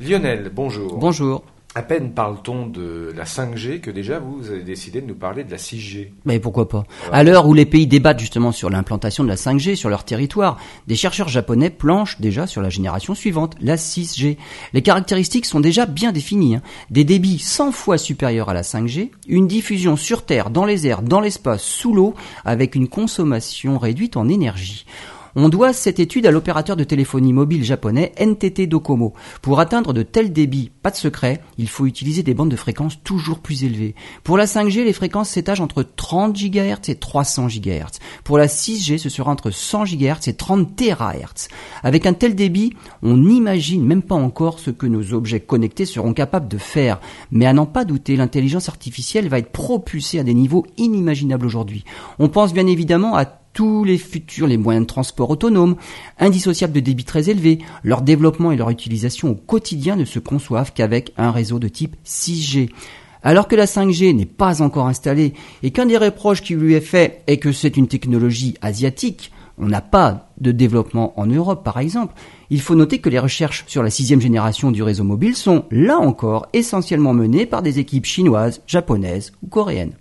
Lionel, bonjour. Bonjour. À peine parle-t-on de la 5G que déjà vous avez décidé de nous parler de la 6G. Mais pourquoi pas À l'heure où les pays débattent justement sur l'implantation de la 5G sur leur territoire, des chercheurs japonais planchent déjà sur la génération suivante, la 6G. Les caractéristiques sont déjà bien définies. Hein. Des débits 100 fois supérieurs à la 5G, une diffusion sur Terre, dans les airs, dans l'espace, sous l'eau, avec une consommation réduite en énergie. On doit cette étude à l'opérateur de téléphonie mobile japonais NTT Docomo. Pour atteindre de tels débits, pas de secret, il faut utiliser des bandes de fréquences toujours plus élevées. Pour la 5G, les fréquences s'étagent entre 30 GHz et 300 GHz. Pour la 6G, ce sera entre 100 GHz et 30 THz. Avec un tel débit, on n'imagine même pas encore ce que nos objets connectés seront capables de faire. Mais à n'en pas douter, l'intelligence artificielle va être propulsée à des niveaux inimaginables aujourd'hui. On pense bien évidemment à tous les futurs, les moyens de transport autonomes, indissociables de débit très élevé, leur développement et leur utilisation au quotidien ne se conçoivent qu'avec un réseau de type 6G. Alors que la 5G n'est pas encore installée et qu'un des reproches qui lui est fait est que c'est une technologie asiatique, on n'a pas de développement en Europe par exemple, il faut noter que les recherches sur la sixième génération du réseau mobile sont là encore essentiellement menées par des équipes chinoises, japonaises ou coréennes.